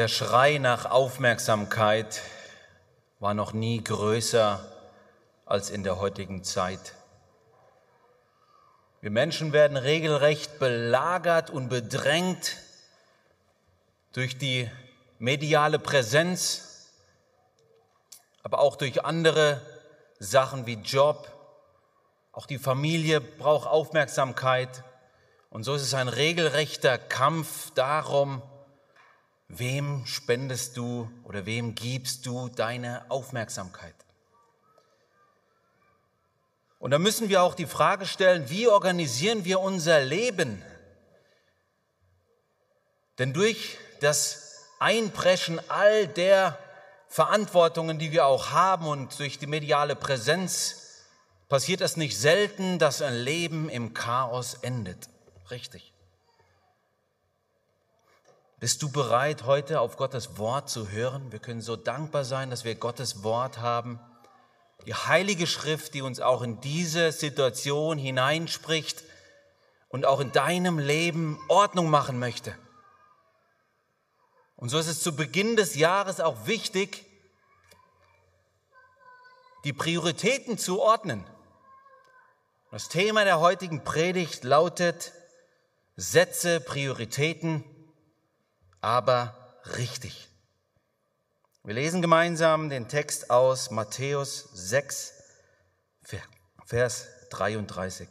Der Schrei nach Aufmerksamkeit war noch nie größer als in der heutigen Zeit. Wir Menschen werden regelrecht belagert und bedrängt durch die mediale Präsenz, aber auch durch andere Sachen wie Job. Auch die Familie braucht Aufmerksamkeit. Und so ist es ein regelrechter Kampf darum, Wem spendest du oder wem gibst du deine Aufmerksamkeit? Und da müssen wir auch die Frage stellen, wie organisieren wir unser Leben? Denn durch das Einpreschen all der Verantwortungen, die wir auch haben und durch die mediale Präsenz, passiert es nicht selten, dass ein Leben im Chaos endet. Richtig. Bist du bereit, heute auf Gottes Wort zu hören? Wir können so dankbar sein, dass wir Gottes Wort haben. Die Heilige Schrift, die uns auch in diese Situation hineinspricht und auch in deinem Leben Ordnung machen möchte. Und so ist es zu Beginn des Jahres auch wichtig, die Prioritäten zu ordnen. Das Thema der heutigen Predigt lautet, setze Prioritäten aber richtig. Wir lesen gemeinsam den Text aus Matthäus 6, Vers 33.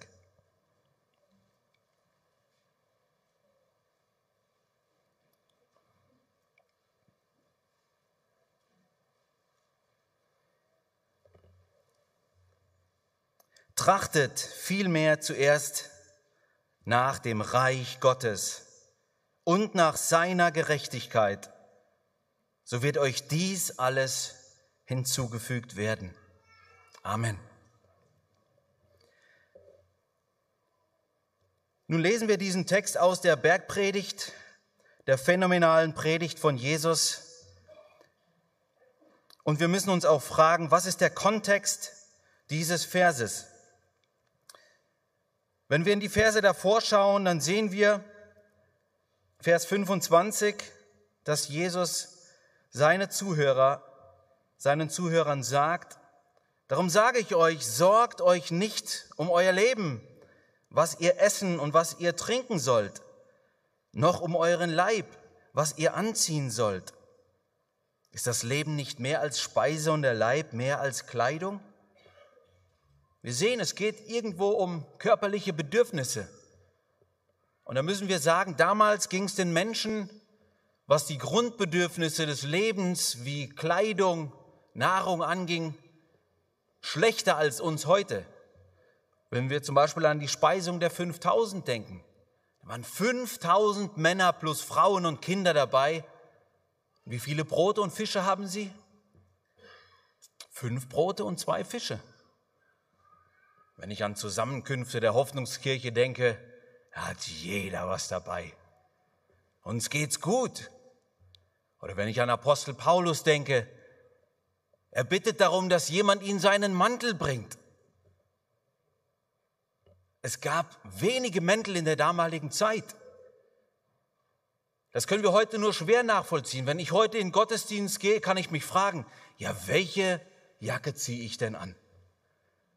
Trachtet vielmehr zuerst nach dem Reich Gottes und nach seiner Gerechtigkeit, so wird euch dies alles hinzugefügt werden. Amen. Nun lesen wir diesen Text aus der Bergpredigt, der phänomenalen Predigt von Jesus. Und wir müssen uns auch fragen, was ist der Kontext dieses Verses? Wenn wir in die Verse davor schauen, dann sehen wir, Vers 25, dass Jesus seine Zuhörer, seinen Zuhörern sagt, darum sage ich euch, sorgt euch nicht um euer Leben, was ihr essen und was ihr trinken sollt, noch um euren Leib, was ihr anziehen sollt. Ist das Leben nicht mehr als Speise und der Leib mehr als Kleidung? Wir sehen, es geht irgendwo um körperliche Bedürfnisse. Und da müssen wir sagen, damals ging es den Menschen, was die Grundbedürfnisse des Lebens wie Kleidung, Nahrung anging, schlechter als uns heute. Wenn wir zum Beispiel an die Speisung der 5000 denken, da waren 5000 Männer plus Frauen und Kinder dabei. Wie viele Brote und Fische haben sie? Fünf Brote und zwei Fische. Wenn ich an Zusammenkünfte der Hoffnungskirche denke, hat jeder was dabei. Uns geht's gut. Oder wenn ich an Apostel Paulus denke, er bittet darum, dass jemand ihm seinen Mantel bringt. Es gab wenige Mäntel in der damaligen Zeit. Das können wir heute nur schwer nachvollziehen. Wenn ich heute in den Gottesdienst gehe, kann ich mich fragen, ja, welche Jacke ziehe ich denn an?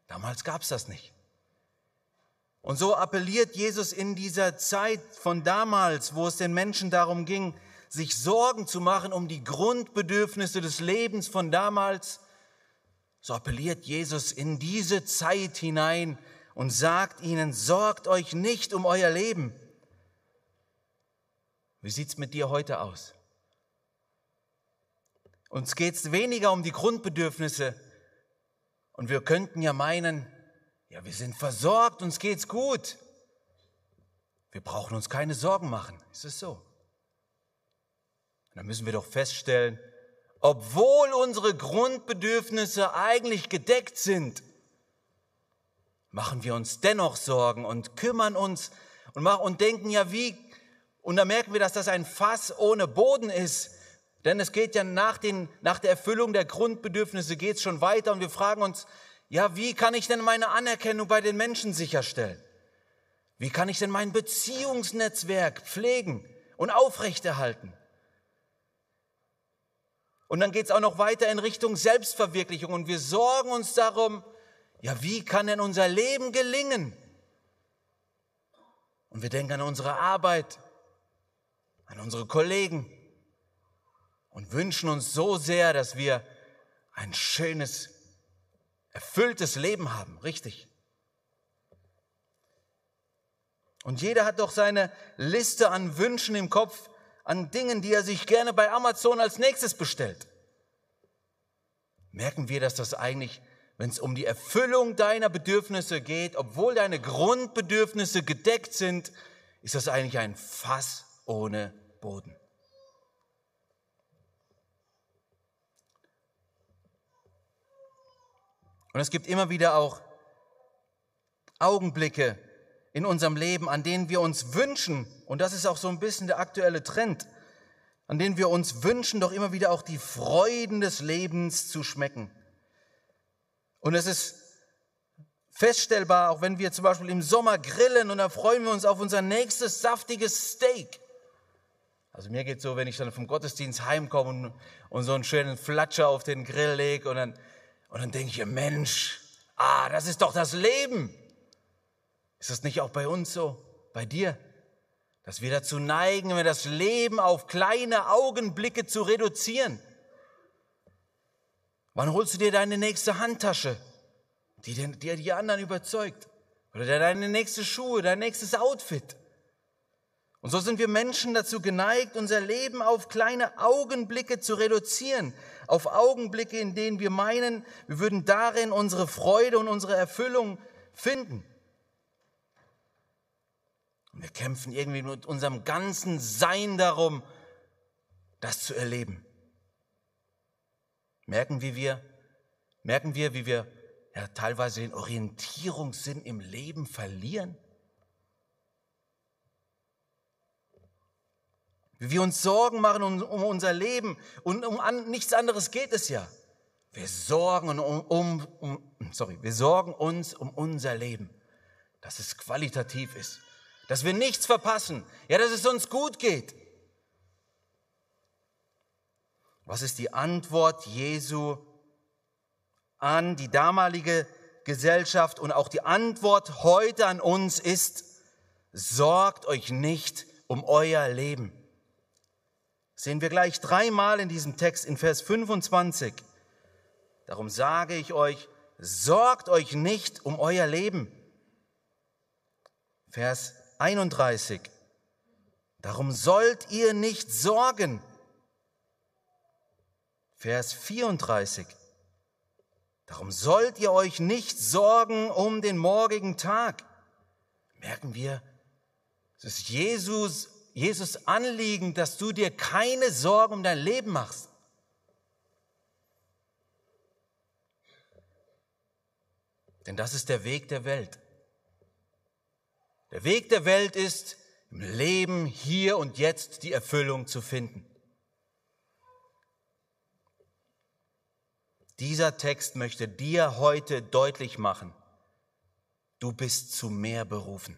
Damals gab es das nicht. Und so appelliert Jesus in dieser Zeit von damals, wo es den Menschen darum ging, sich Sorgen zu machen um die Grundbedürfnisse des Lebens von damals, so appelliert Jesus in diese Zeit hinein und sagt ihnen, sorgt euch nicht um euer Leben. Wie sieht's mit dir heute aus? Uns geht's weniger um die Grundbedürfnisse und wir könnten ja meinen, ja, wir sind versorgt, uns geht's gut. Wir brauchen uns keine Sorgen machen. Ist es so? Dann müssen wir doch feststellen, obwohl unsere Grundbedürfnisse eigentlich gedeckt sind, machen wir uns dennoch Sorgen und kümmern uns und, machen, und denken ja wie, und da merken wir, dass das ein Fass ohne Boden ist. Denn es geht ja nach, den, nach der Erfüllung der Grundbedürfnisse geht es schon weiter und wir fragen uns, ja, wie kann ich denn meine Anerkennung bei den Menschen sicherstellen? Wie kann ich denn mein Beziehungsnetzwerk pflegen und aufrechterhalten? Und dann geht es auch noch weiter in Richtung Selbstverwirklichung. Und wir sorgen uns darum, ja, wie kann denn unser Leben gelingen? Und wir denken an unsere Arbeit, an unsere Kollegen und wünschen uns so sehr, dass wir ein schönes, erfülltes Leben haben, richtig. Und jeder hat doch seine Liste an Wünschen im Kopf, an Dingen, die er sich gerne bei Amazon als nächstes bestellt. Merken wir, dass das eigentlich, wenn es um die Erfüllung deiner Bedürfnisse geht, obwohl deine Grundbedürfnisse gedeckt sind, ist das eigentlich ein Fass ohne Boden. Und es gibt immer wieder auch Augenblicke in unserem Leben, an denen wir uns wünschen, und das ist auch so ein bisschen der aktuelle Trend, an denen wir uns wünschen, doch immer wieder auch die Freuden des Lebens zu schmecken. Und es ist feststellbar, auch wenn wir zum Beispiel im Sommer grillen und da freuen wir uns auf unser nächstes saftiges Steak. Also mir geht so, wenn ich dann vom Gottesdienst heimkomme und, und so einen schönen Flatscher auf den Grill lege und dann und dann denke ich, Mensch, ah, das ist doch das Leben. Ist das nicht auch bei uns so, bei dir? Dass wir dazu neigen, wenn wir das Leben auf kleine Augenblicke zu reduzieren. Wann holst du dir deine nächste Handtasche, die dir die anderen überzeugt? Oder deine nächste Schuhe, dein nächstes Outfit? Und so sind wir Menschen dazu geneigt, unser Leben auf kleine Augenblicke zu reduzieren, auf Augenblicke, in denen wir meinen, wir würden darin unsere Freude und unsere Erfüllung finden. Und wir kämpfen irgendwie mit unserem ganzen Sein darum, das zu erleben. Merken wie wir, merken wir, wie wir ja, teilweise den Orientierungssinn im Leben verlieren? Wie wir uns Sorgen machen um, um unser Leben und um an, nichts anderes geht es ja. Wir sorgen, um, um, um, sorry, wir sorgen uns um unser Leben, dass es qualitativ ist, dass wir nichts verpassen, ja, dass es uns gut geht. Was ist die Antwort Jesu an die damalige Gesellschaft und auch die Antwort heute an uns ist, sorgt euch nicht um euer Leben sehen wir gleich dreimal in diesem Text in Vers 25. Darum sage ich euch, sorgt euch nicht um euer Leben. Vers 31. Darum sollt ihr nicht sorgen. Vers 34. Darum sollt ihr euch nicht sorgen um den morgigen Tag. Merken wir, es ist Jesus Jesus Anliegen, dass du dir keine Sorgen um dein Leben machst. Denn das ist der Weg der Welt. Der Weg der Welt ist, im Leben hier und jetzt die Erfüllung zu finden. Dieser Text möchte dir heute deutlich machen, du bist zu mehr berufen.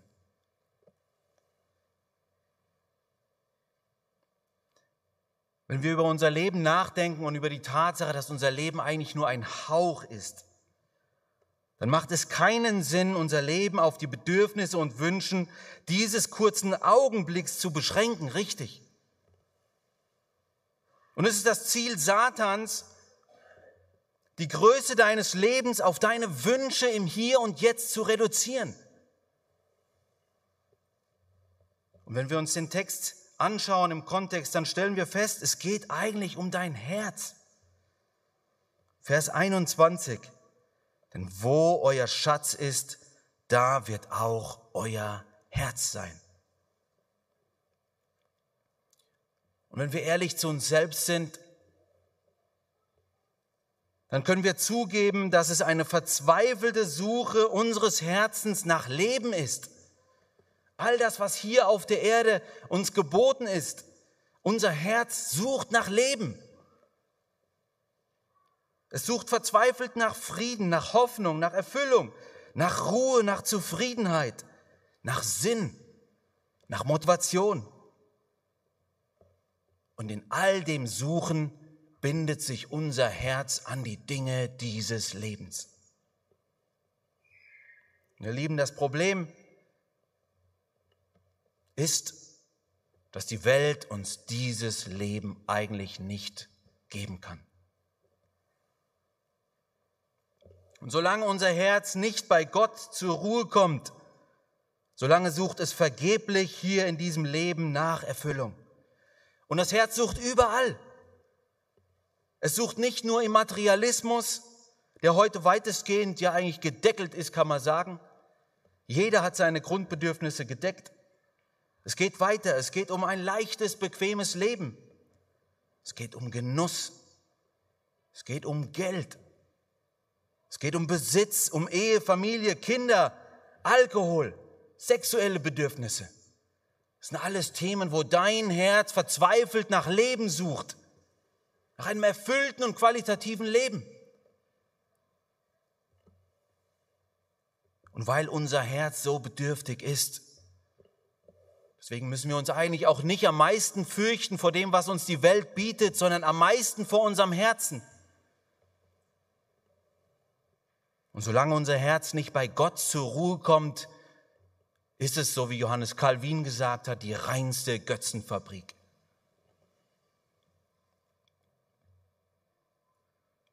Wenn wir über unser Leben nachdenken und über die Tatsache, dass unser Leben eigentlich nur ein Hauch ist, dann macht es keinen Sinn, unser Leben auf die Bedürfnisse und Wünschen dieses kurzen Augenblicks zu beschränken, richtig? Und es ist das Ziel Satans, die Größe deines Lebens auf deine Wünsche im Hier und Jetzt zu reduzieren. Und wenn wir uns den Text anschauen im Kontext, dann stellen wir fest, es geht eigentlich um dein Herz. Vers 21. Denn wo euer Schatz ist, da wird auch euer Herz sein. Und wenn wir ehrlich zu uns selbst sind, dann können wir zugeben, dass es eine verzweifelte Suche unseres Herzens nach Leben ist. All das, was hier auf der Erde uns geboten ist, unser Herz sucht nach Leben. Es sucht verzweifelt nach Frieden, nach Hoffnung, nach Erfüllung, nach Ruhe, nach Zufriedenheit, nach Sinn, nach Motivation. Und in all dem Suchen bindet sich unser Herz an die Dinge dieses Lebens. Wir Lieben, das Problem ist, dass die Welt uns dieses Leben eigentlich nicht geben kann. Und solange unser Herz nicht bei Gott zur Ruhe kommt, solange sucht es vergeblich hier in diesem Leben nach Erfüllung. Und das Herz sucht überall. Es sucht nicht nur im Materialismus, der heute weitestgehend ja eigentlich gedeckelt ist, kann man sagen. Jeder hat seine Grundbedürfnisse gedeckt. Es geht weiter. Es geht um ein leichtes, bequemes Leben. Es geht um Genuss. Es geht um Geld. Es geht um Besitz, um Ehe, Familie, Kinder, Alkohol, sexuelle Bedürfnisse. Das sind alles Themen, wo dein Herz verzweifelt nach Leben sucht, nach einem erfüllten und qualitativen Leben. Und weil unser Herz so bedürftig ist, deswegen müssen wir uns eigentlich auch nicht am meisten fürchten vor dem, was uns die Welt bietet, sondern am meisten vor unserem Herzen. Und solange unser Herz nicht bei Gott zur Ruhe kommt, ist es, so wie Johannes Calvin gesagt hat, die reinste Götzenfabrik.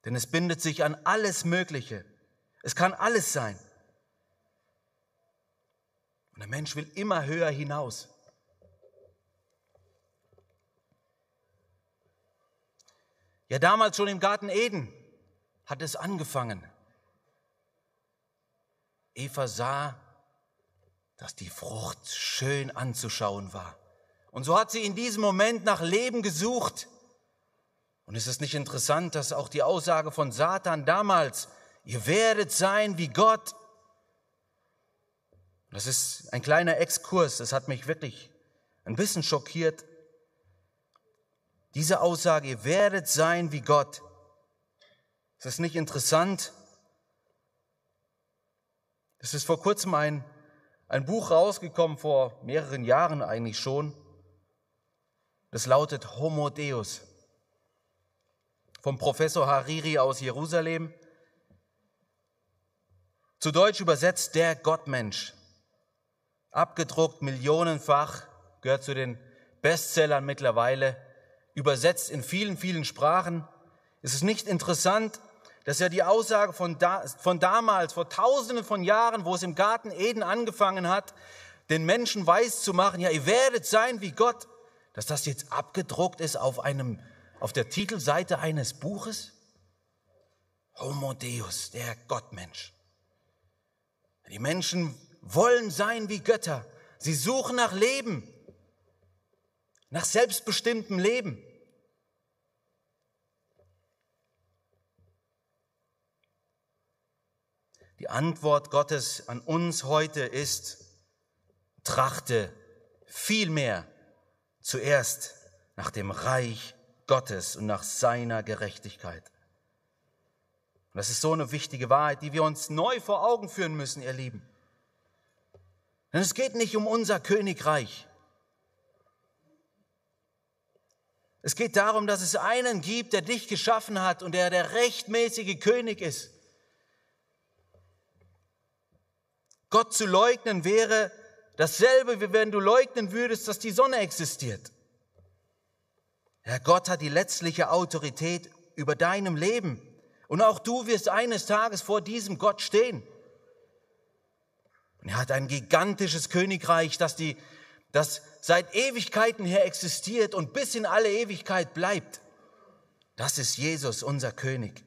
Denn es bindet sich an alles Mögliche. Es kann alles sein. Und der Mensch will immer höher hinaus. Ja, damals schon im Garten Eden hat es angefangen. Eva sah dass die Frucht schön anzuschauen war. Und so hat sie in diesem Moment nach Leben gesucht. Und ist es nicht interessant, dass auch die Aussage von Satan damals, ihr werdet sein wie Gott. Das ist ein kleiner Exkurs, das hat mich wirklich ein bisschen schockiert. Diese Aussage, ihr werdet sein wie Gott. Ist das nicht interessant? Es ist vor kurzem ein ein Buch rausgekommen vor mehreren Jahren eigentlich schon. Das lautet Homo Deus vom Professor Hariri aus Jerusalem. Zu Deutsch übersetzt der Gottmensch. Abgedruckt millionenfach, gehört zu den Bestsellern mittlerweile, übersetzt in vielen, vielen Sprachen. Es ist nicht interessant, das ist ja die Aussage von, da, von damals, vor tausenden von Jahren, wo es im Garten Eden angefangen hat, den Menschen weiß zu machen, ja, ihr werdet sein wie Gott, dass das jetzt abgedruckt ist auf einem, auf der Titelseite eines Buches? Homo Deus, der Gottmensch. Die Menschen wollen sein wie Götter. Sie suchen nach Leben, nach selbstbestimmtem Leben. Die Antwort Gottes an uns heute ist, trachte vielmehr zuerst nach dem Reich Gottes und nach seiner Gerechtigkeit. Und das ist so eine wichtige Wahrheit, die wir uns neu vor Augen führen müssen, ihr Lieben. Denn es geht nicht um unser Königreich. Es geht darum, dass es einen gibt, der dich geschaffen hat und der der rechtmäßige König ist. Gott zu leugnen wäre dasselbe, wie wenn du leugnen würdest, dass die Sonne existiert. Herr Gott hat die letztliche Autorität über deinem Leben. Und auch du wirst eines Tages vor diesem Gott stehen. Und er hat ein gigantisches Königreich, das, die, das seit Ewigkeiten her existiert und bis in alle Ewigkeit bleibt. Das ist Jesus, unser König.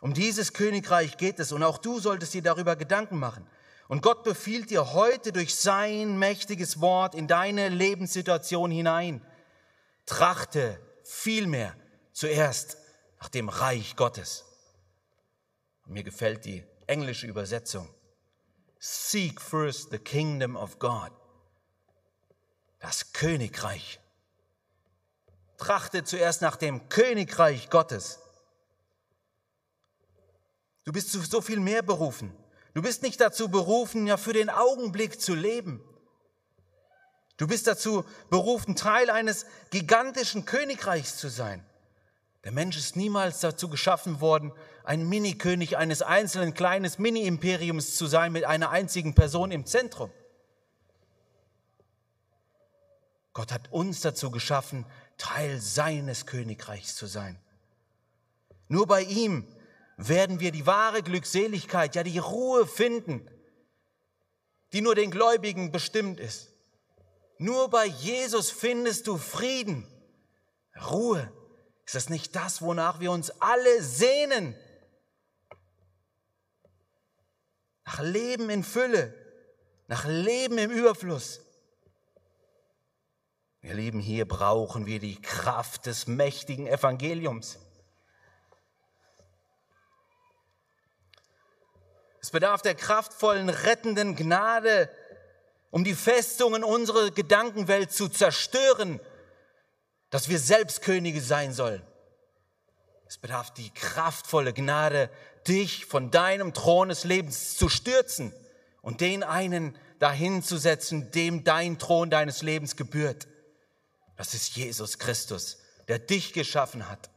Um dieses Königreich geht es und auch du solltest dir darüber Gedanken machen. Und Gott befiehlt dir heute durch sein mächtiges Wort in deine Lebenssituation hinein. Trachte vielmehr zuerst nach dem Reich Gottes. Und mir gefällt die englische Übersetzung. Seek first the kingdom of God. Das Königreich. Trachte zuerst nach dem Königreich Gottes. Du bist zu so viel mehr berufen. Du bist nicht dazu berufen, ja für den Augenblick zu leben. Du bist dazu berufen, Teil eines gigantischen Königreichs zu sein. Der Mensch ist niemals dazu geschaffen worden, ein Mini-König eines einzelnen kleines Mini-Imperiums zu sein mit einer einzigen Person im Zentrum. Gott hat uns dazu geschaffen, Teil seines Königreichs zu sein. Nur bei ihm werden wir die wahre Glückseligkeit, ja die Ruhe finden, die nur den Gläubigen bestimmt ist. Nur bei Jesus findest du Frieden, Ruhe. Ist das nicht das, wonach wir uns alle sehnen? Nach Leben in Fülle, nach Leben im Überfluss. Ihr Lieben, hier brauchen wir die Kraft des mächtigen Evangeliums. Es bedarf der kraftvollen, rettenden Gnade, um die Festungen unserer Gedankenwelt zu zerstören, dass wir selbst Könige sein sollen. Es bedarf die kraftvolle Gnade, dich von deinem Thron des Lebens zu stürzen und den einen dahin zu setzen, dem dein Thron deines Lebens gebührt. Das ist Jesus Christus, der dich geschaffen hat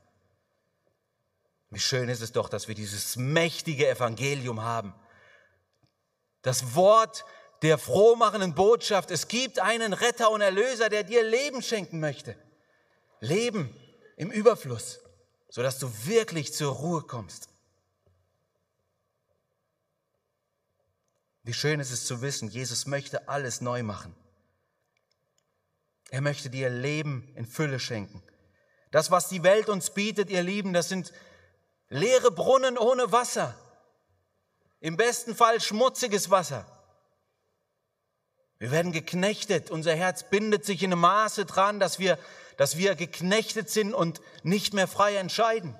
wie schön ist es doch, dass wir dieses mächtige Evangelium haben. Das Wort der frohmachenden Botschaft. Es gibt einen Retter und Erlöser, der dir Leben schenken möchte. Leben im Überfluss, sodass du wirklich zur Ruhe kommst. Wie schön ist es zu wissen, Jesus möchte alles neu machen. Er möchte dir Leben in Fülle schenken. Das, was die Welt uns bietet, ihr Lieben, das sind Leere Brunnen ohne Wasser. Im besten Fall schmutziges Wasser. Wir werden geknechtet. Unser Herz bindet sich in einem Maße dran, dass wir, dass wir geknechtet sind und nicht mehr frei entscheiden.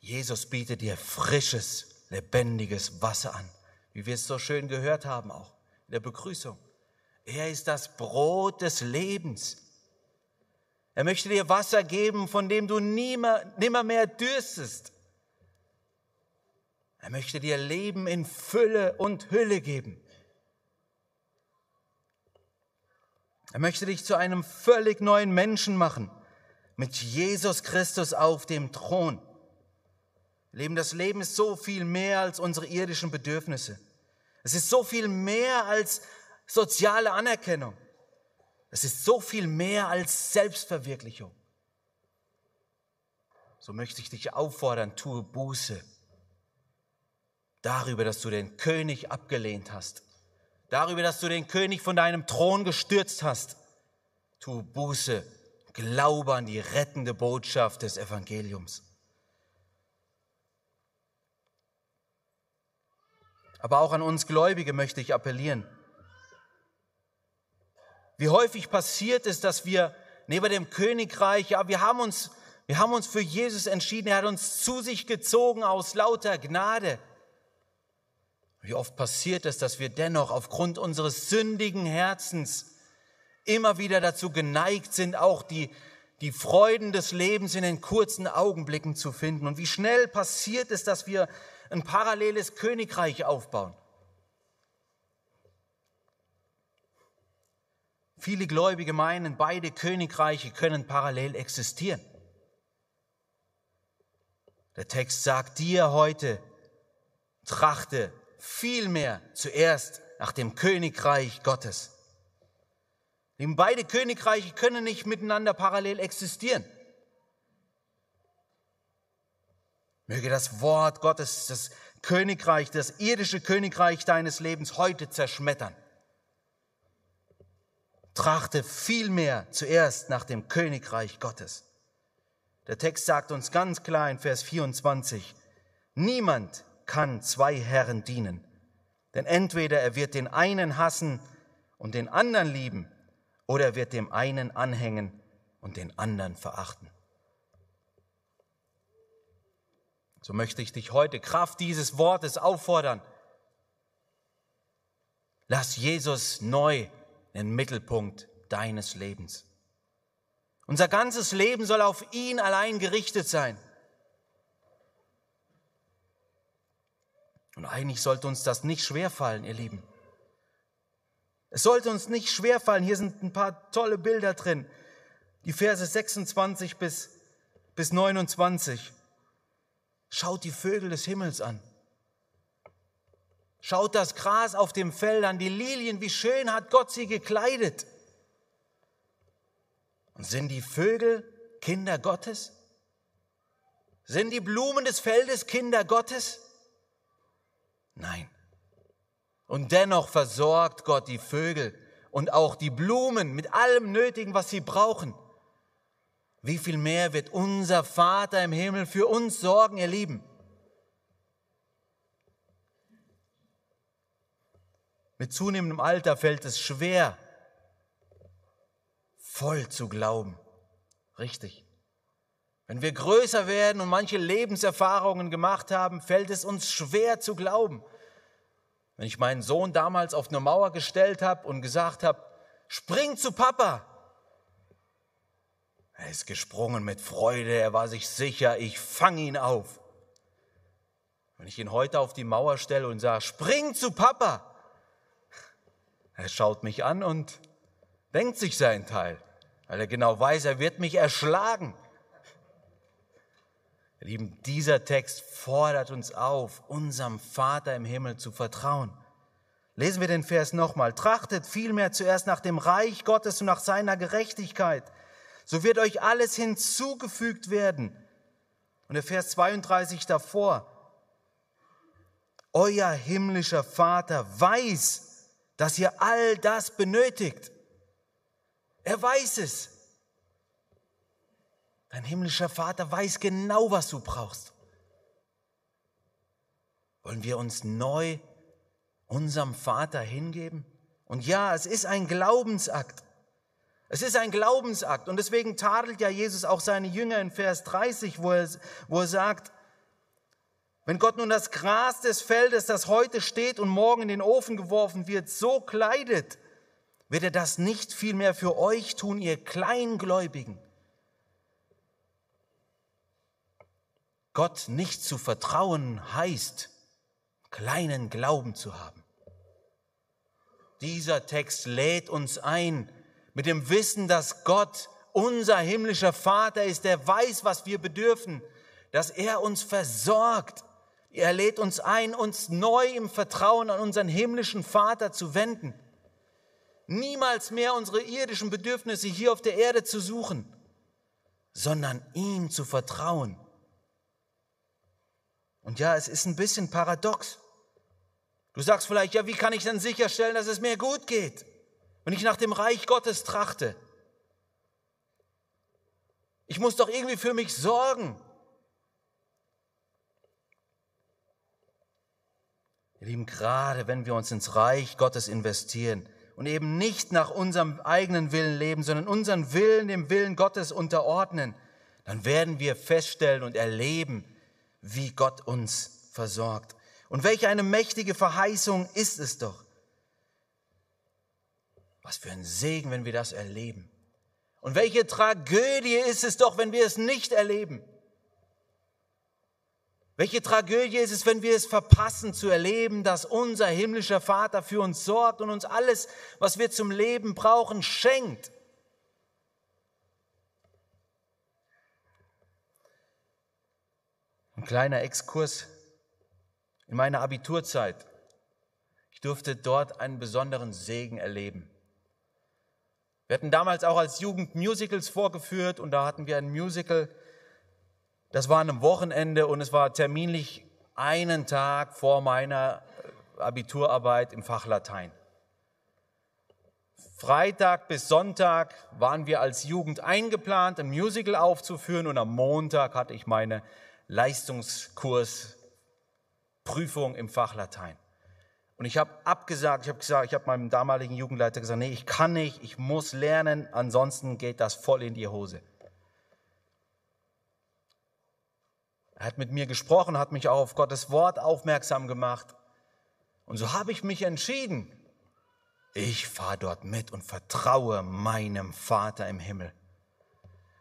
Jesus bietet dir frisches, lebendiges Wasser an, wie wir es so schön gehört haben auch in der Begrüßung. Er ist das Brot des Lebens. Er möchte dir Wasser geben, von dem du nimmer, nimmer mehr dürstest. Er möchte dir Leben in Fülle und Hülle geben. Er möchte dich zu einem völlig neuen Menschen machen, mit Jesus Christus auf dem Thron. Leben, das Leben ist so viel mehr als unsere irdischen Bedürfnisse. Es ist so viel mehr als soziale Anerkennung. Es ist so viel mehr als Selbstverwirklichung. So möchte ich dich auffordern, tue Buße darüber, dass du den König abgelehnt hast, darüber, dass du den König von deinem Thron gestürzt hast. Tue Buße, glaube an die rettende Botschaft des Evangeliums. Aber auch an uns Gläubige möchte ich appellieren. Wie häufig passiert es, dass wir neben dem Königreich, ja, wir haben uns, wir haben uns für Jesus entschieden. Er hat uns zu sich gezogen aus lauter Gnade. Wie oft passiert es, dass wir dennoch aufgrund unseres sündigen Herzens immer wieder dazu geneigt sind, auch die, die Freuden des Lebens in den kurzen Augenblicken zu finden. Und wie schnell passiert es, dass wir ein paralleles Königreich aufbauen. Viele Gläubige meinen, beide Königreiche können parallel existieren. Der Text sagt dir heute, trachte vielmehr zuerst nach dem Königreich Gottes. Denn beide Königreiche können nicht miteinander parallel existieren. Möge das Wort Gottes, das Königreich, das irdische Königreich deines Lebens heute zerschmettern. Trachte vielmehr zuerst nach dem Königreich Gottes. Der Text sagt uns ganz klar in Vers 24, niemand kann zwei Herren dienen, denn entweder er wird den einen hassen und den anderen lieben, oder er wird dem einen anhängen und den anderen verachten. So möchte ich dich heute Kraft dieses Wortes auffordern. Lass Jesus neu den Mittelpunkt deines Lebens. Unser ganzes Leben soll auf ihn allein gerichtet sein. Und eigentlich sollte uns das nicht schwerfallen, ihr Lieben. Es sollte uns nicht schwerfallen. Hier sind ein paar tolle Bilder drin. Die Verse 26 bis bis 29. Schaut die Vögel des Himmels an. Schaut das Gras auf dem Feld an, die Lilien, wie schön hat Gott sie gekleidet. Und sind die Vögel Kinder Gottes? Sind die Blumen des Feldes Kinder Gottes? Nein. Und dennoch versorgt Gott die Vögel und auch die Blumen mit allem Nötigen, was sie brauchen. Wie viel mehr wird unser Vater im Himmel für uns sorgen, ihr Lieben? Mit zunehmendem Alter fällt es schwer, voll zu glauben. Richtig. Wenn wir größer werden und manche Lebenserfahrungen gemacht haben, fällt es uns schwer zu glauben. Wenn ich meinen Sohn damals auf eine Mauer gestellt habe und gesagt habe, spring zu Papa. Er ist gesprungen mit Freude, er war sich sicher, ich fange ihn auf. Wenn ich ihn heute auf die Mauer stelle und sage, spring zu Papa, er schaut mich an und denkt sich seinen Teil, weil er genau weiß, er wird mich erschlagen. Lieben, dieser Text fordert uns auf, unserem Vater im Himmel zu vertrauen. Lesen wir den Vers nochmal. Trachtet vielmehr zuerst nach dem Reich Gottes und nach seiner Gerechtigkeit. So wird euch alles hinzugefügt werden. Und der Vers 32 davor. Euer himmlischer Vater weiß, dass ihr all das benötigt. Er weiß es. Dein himmlischer Vater weiß genau, was du brauchst. Wollen wir uns neu unserem Vater hingeben? Und ja, es ist ein Glaubensakt. Es ist ein Glaubensakt. Und deswegen tadelt ja Jesus auch seine Jünger in Vers 30, wo er, wo er sagt, wenn Gott nun das Gras des Feldes, das heute steht und morgen in den Ofen geworfen wird, so kleidet, wird er das nicht vielmehr für euch tun, ihr Kleingläubigen. Gott nicht zu vertrauen heißt, kleinen Glauben zu haben. Dieser Text lädt uns ein mit dem Wissen, dass Gott unser himmlischer Vater ist, der weiß, was wir bedürfen, dass er uns versorgt. Er lädt uns ein, uns neu im Vertrauen an unseren himmlischen Vater zu wenden. Niemals mehr unsere irdischen Bedürfnisse hier auf der Erde zu suchen, sondern ihm zu vertrauen und ja, es ist ein bisschen paradox. Du sagst vielleicht, ja, wie kann ich denn sicherstellen, dass es mir gut geht, wenn ich nach dem Reich Gottes trachte? Ich muss doch irgendwie für mich sorgen. Ihr Lieben, gerade wenn wir uns ins Reich Gottes investieren und eben nicht nach unserem eigenen Willen leben, sondern unseren Willen dem Willen Gottes unterordnen, dann werden wir feststellen und erleben, wie Gott uns versorgt. Und welche eine mächtige Verheißung ist es doch. Was für ein Segen, wenn wir das erleben. Und welche Tragödie ist es doch, wenn wir es nicht erleben. Welche Tragödie ist es, wenn wir es verpassen zu erleben, dass unser himmlischer Vater für uns sorgt und uns alles, was wir zum Leben brauchen, schenkt. Ein kleiner Exkurs in meiner Abiturzeit. Ich durfte dort einen besonderen Segen erleben. Wir hatten damals auch als Jugend Musicals vorgeführt und da hatten wir ein Musical. Das war an einem Wochenende und es war terminlich einen Tag vor meiner Abiturarbeit im Fach Latein. Freitag bis Sonntag waren wir als Jugend eingeplant, ein Musical aufzuführen und am Montag hatte ich meine Leistungskurs, Prüfung im Fach Latein. Und ich habe abgesagt, ich habe gesagt, ich habe meinem damaligen Jugendleiter gesagt, nee, ich kann nicht, ich muss lernen, ansonsten geht das voll in die Hose. Er hat mit mir gesprochen, hat mich auch auf Gottes Wort aufmerksam gemacht. Und so habe ich mich entschieden. Ich fahre dort mit und vertraue meinem Vater im Himmel.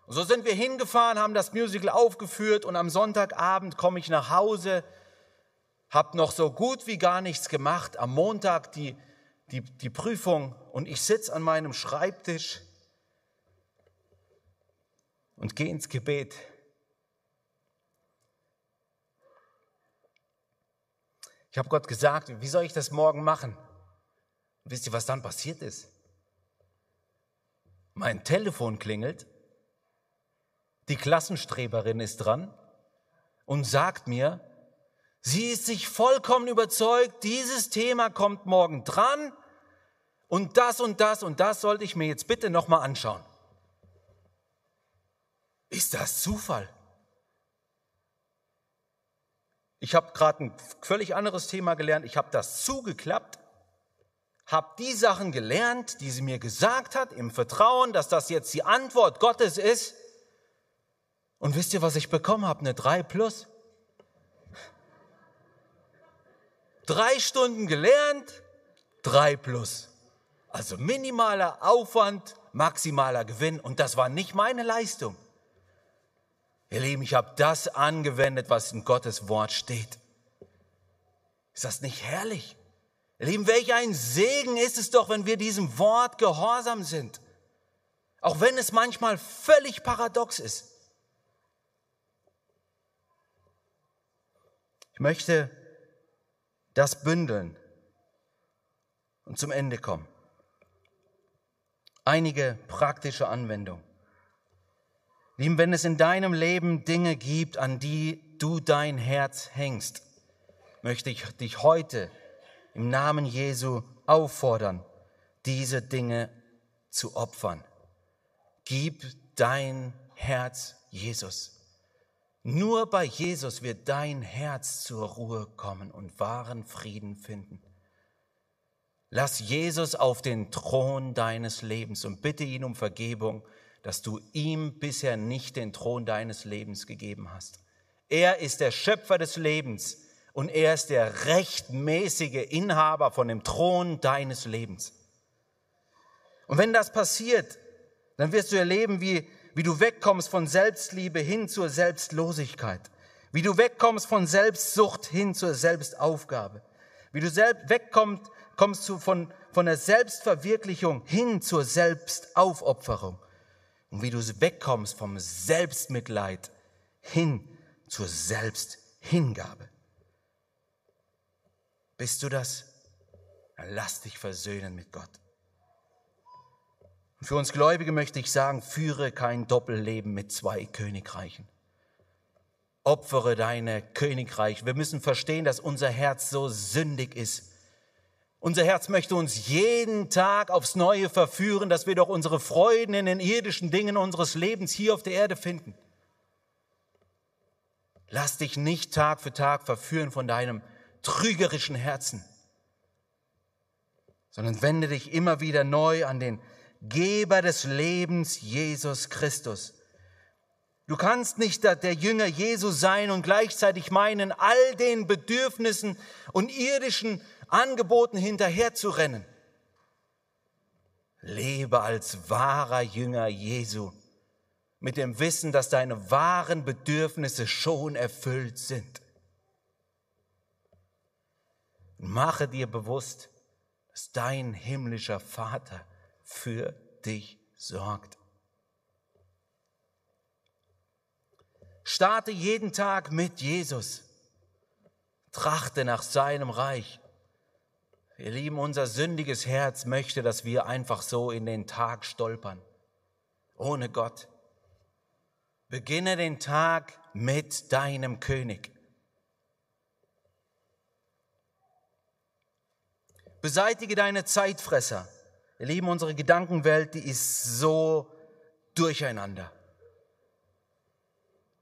Und so sind wir hingefahren, haben das Musical aufgeführt und am Sonntagabend komme ich nach Hause, habe noch so gut wie gar nichts gemacht, am Montag die, die, die Prüfung und ich sitze an meinem Schreibtisch und gehe ins Gebet Ich habe Gott gesagt, wie soll ich das morgen machen? Wisst ihr, was dann passiert ist? Mein Telefon klingelt, die Klassenstreberin ist dran und sagt mir, sie ist sich vollkommen überzeugt, dieses Thema kommt morgen dran und das und das und das sollte ich mir jetzt bitte nochmal anschauen. Ist das Zufall? Ich habe gerade ein völlig anderes Thema gelernt. Ich habe das zugeklappt, habe die Sachen gelernt, die sie mir gesagt hat, im Vertrauen, dass das jetzt die Antwort Gottes ist. Und wisst ihr, was ich bekommen habe? Eine 3 plus. Drei Stunden gelernt, 3 plus. Also minimaler Aufwand, maximaler Gewinn. Und das war nicht meine Leistung. Ihr Lieben, ich habe das angewendet, was in Gottes Wort steht. Ist das nicht herrlich? Ihr Lieben, welch ein Segen ist es doch, wenn wir diesem Wort gehorsam sind. Auch wenn es manchmal völlig paradox ist. Ich möchte das bündeln und zum Ende kommen. Einige praktische Anwendungen. Lieben, wenn es in deinem Leben Dinge gibt, an die du dein Herz hängst, möchte ich dich heute im Namen Jesu auffordern, diese Dinge zu opfern. Gib dein Herz Jesus. Nur bei Jesus wird dein Herz zur Ruhe kommen und wahren Frieden finden. Lass Jesus auf den Thron deines Lebens und bitte ihn um Vergebung dass du ihm bisher nicht den Thron deines Lebens gegeben hast. Er ist der Schöpfer des Lebens und er ist der rechtmäßige Inhaber von dem Thron deines Lebens. Und wenn das passiert, dann wirst du erleben, wie, wie du wegkommst von Selbstliebe hin zur Selbstlosigkeit, wie du wegkommst von Selbstsucht hin zur Selbstaufgabe, wie du selbst wegkommst kommst du von, von der Selbstverwirklichung hin zur Selbstaufopferung und wie du wegkommst vom Selbstmitleid hin zur Selbsthingabe. Bist du das? Dann lass dich versöhnen mit Gott. Und für uns Gläubige möchte ich sagen, führe kein Doppelleben mit zwei Königreichen. Opfere deine Königreich. Wir müssen verstehen, dass unser Herz so sündig ist unser Herz möchte uns jeden Tag aufs Neue verführen, dass wir doch unsere Freuden in den irdischen Dingen unseres Lebens hier auf der Erde finden. Lass dich nicht Tag für Tag verführen von deinem trügerischen Herzen, sondern wende dich immer wieder neu an den Geber des Lebens, Jesus Christus. Du kannst nicht der Jünger Jesu sein und gleichzeitig meinen, all den Bedürfnissen und irdischen Angeboten hinterherzurennen. Lebe als wahrer Jünger Jesu mit dem Wissen, dass deine wahren Bedürfnisse schon erfüllt sind. Mache dir bewusst, dass dein himmlischer Vater für dich sorgt. Starte jeden Tag mit Jesus. Trachte nach seinem Reich. Ihr Lieben, unser sündiges Herz möchte, dass wir einfach so in den Tag stolpern, ohne Gott. Beginne den Tag mit deinem König. Beseitige deine Zeitfresser. Ihr Lieben, unsere Gedankenwelt, die ist so durcheinander.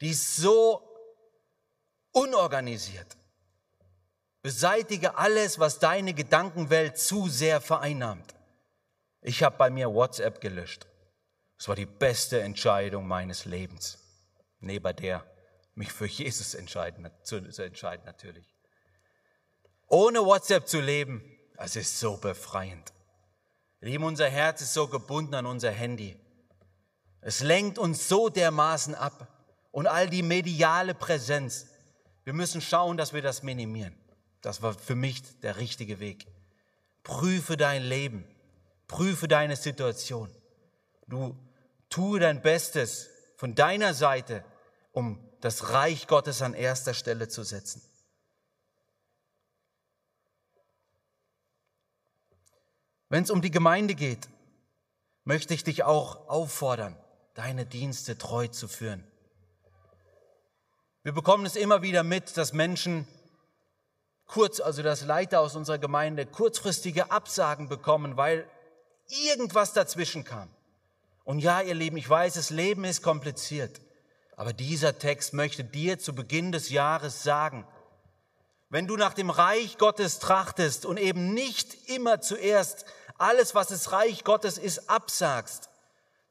Die ist so unorganisiert. Beseitige alles, was deine Gedankenwelt zu sehr vereinnahmt. Ich habe bei mir WhatsApp gelöscht. Es war die beste Entscheidung meines Lebens. Neben der, mich für Jesus entscheiden, zu, zu entscheiden natürlich. Ohne WhatsApp zu leben, das ist so befreiend. Lieben, unser Herz ist so gebunden an unser Handy. Es lenkt uns so dermaßen ab. Und all die mediale Präsenz. Wir müssen schauen, dass wir das minimieren. Das war für mich der richtige Weg. Prüfe dein Leben. Prüfe deine Situation. Du tue dein Bestes von deiner Seite, um das Reich Gottes an erster Stelle zu setzen. Wenn es um die Gemeinde geht, möchte ich dich auch auffordern, deine Dienste treu zu führen. Wir bekommen es immer wieder mit, dass Menschen kurz, also das Leiter aus unserer Gemeinde, kurzfristige Absagen bekommen, weil irgendwas dazwischen kam. Und ja, ihr Lieben, ich weiß, das Leben ist kompliziert. Aber dieser Text möchte dir zu Beginn des Jahres sagen, wenn du nach dem Reich Gottes trachtest und eben nicht immer zuerst alles, was das Reich Gottes ist, absagst,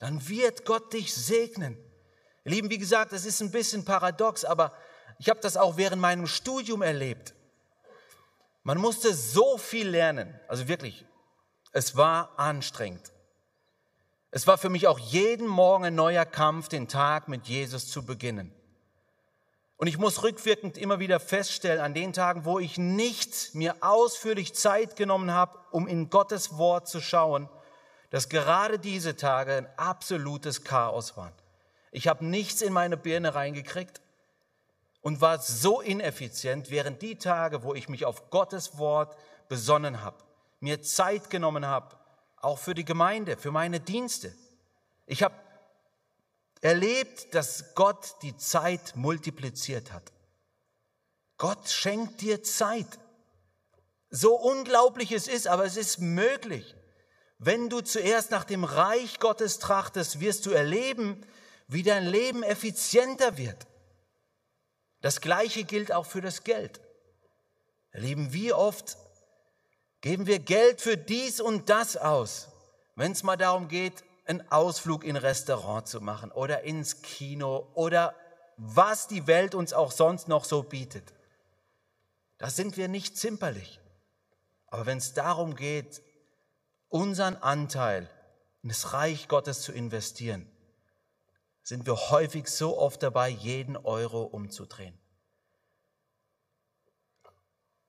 dann wird Gott dich segnen. Ihr Lieben, wie gesagt, das ist ein bisschen paradox, aber ich habe das auch während meinem Studium erlebt. Man musste so viel lernen, also wirklich, es war anstrengend. Es war für mich auch jeden Morgen ein neuer Kampf, den Tag mit Jesus zu beginnen. Und ich muss rückwirkend immer wieder feststellen, an den Tagen, wo ich nicht mir ausführlich Zeit genommen habe, um in Gottes Wort zu schauen, dass gerade diese Tage ein absolutes Chaos waren. Ich habe nichts in meine Birne reingekriegt und war so ineffizient, während die Tage, wo ich mich auf Gottes Wort besonnen habe, mir Zeit genommen habe, auch für die Gemeinde, für meine Dienste. Ich habe erlebt, dass Gott die Zeit multipliziert hat. Gott schenkt dir Zeit. So unglaublich es ist, aber es ist möglich. Wenn du zuerst nach dem Reich Gottes trachtest, wirst du erleben, wie dein Leben effizienter wird. Das Gleiche gilt auch für das Geld. Erleben, wie oft geben wir Geld für dies und das aus, wenn es mal darum geht, einen Ausflug in ein Restaurant zu machen oder ins Kino oder was die Welt uns auch sonst noch so bietet. Da sind wir nicht zimperlich. Aber wenn es darum geht, unseren Anteil in das Reich Gottes zu investieren, sind wir häufig so oft dabei, jeden Euro umzudrehen.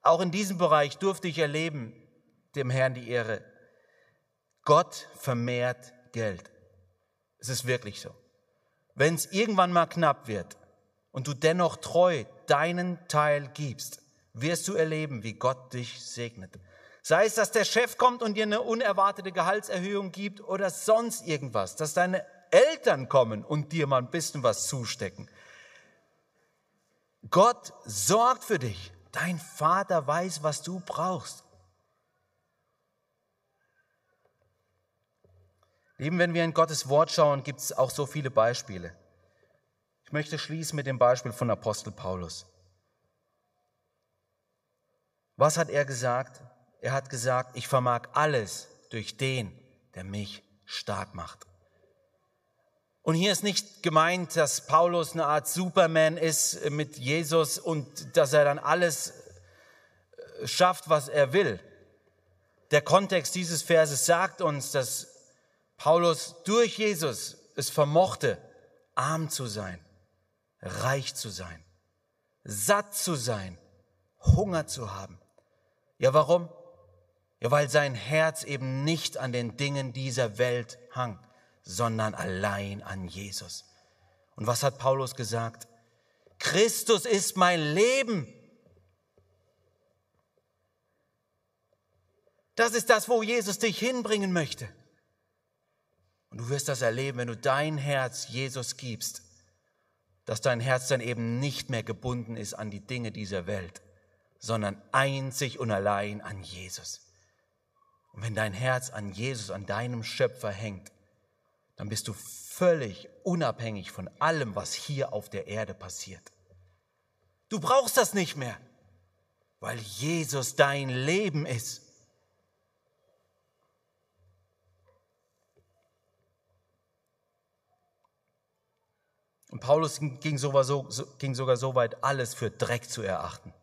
Auch in diesem Bereich durfte ich erleben, dem Herrn die Ehre. Gott vermehrt Geld. Es ist wirklich so. Wenn es irgendwann mal knapp wird und du dennoch treu deinen Teil gibst, wirst du erleben, wie Gott dich segnet. Sei es, dass der Chef kommt und dir eine unerwartete Gehaltserhöhung gibt oder sonst irgendwas, dass deine Eltern kommen und dir mal ein bisschen was zustecken. Gott sorgt für dich. Dein Vater weiß, was du brauchst. Lieben, wenn wir in Gottes Wort schauen, gibt es auch so viele Beispiele. Ich möchte schließen mit dem Beispiel von Apostel Paulus. Was hat er gesagt? Er hat gesagt, ich vermag alles durch den, der mich stark macht. Und hier ist nicht gemeint, dass Paulus eine Art Superman ist mit Jesus und dass er dann alles äh, schafft, was er will. Der Kontext dieses Verses sagt uns, dass Paulus durch Jesus es vermochte, arm zu sein, reich zu sein, satt zu sein, Hunger zu haben. Ja, warum? Ja, weil sein Herz eben nicht an den Dingen dieser Welt hang sondern allein an Jesus. Und was hat Paulus gesagt? Christus ist mein Leben. Das ist das, wo Jesus dich hinbringen möchte. Und du wirst das erleben, wenn du dein Herz Jesus gibst, dass dein Herz dann eben nicht mehr gebunden ist an die Dinge dieser Welt, sondern einzig und allein an Jesus. Und wenn dein Herz an Jesus, an deinem Schöpfer hängt, dann bist du völlig unabhängig von allem, was hier auf der Erde passiert. Du brauchst das nicht mehr, weil Jesus dein Leben ist. Und Paulus ging sogar, so, ging sogar so weit, alles für Dreck zu erachten.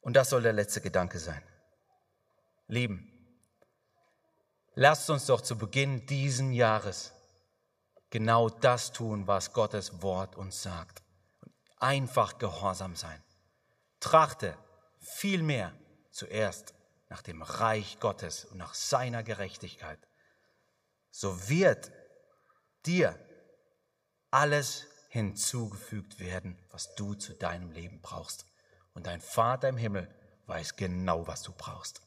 Und das soll der letzte Gedanke sein. Lieben, Lasst uns doch zu Beginn diesen Jahres genau das tun, was Gottes Wort uns sagt. Einfach gehorsam sein. Trachte vielmehr zuerst nach dem Reich Gottes und nach seiner Gerechtigkeit. So wird dir alles hinzugefügt werden, was du zu deinem Leben brauchst. Und dein Vater im Himmel weiß genau, was du brauchst.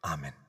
Amen.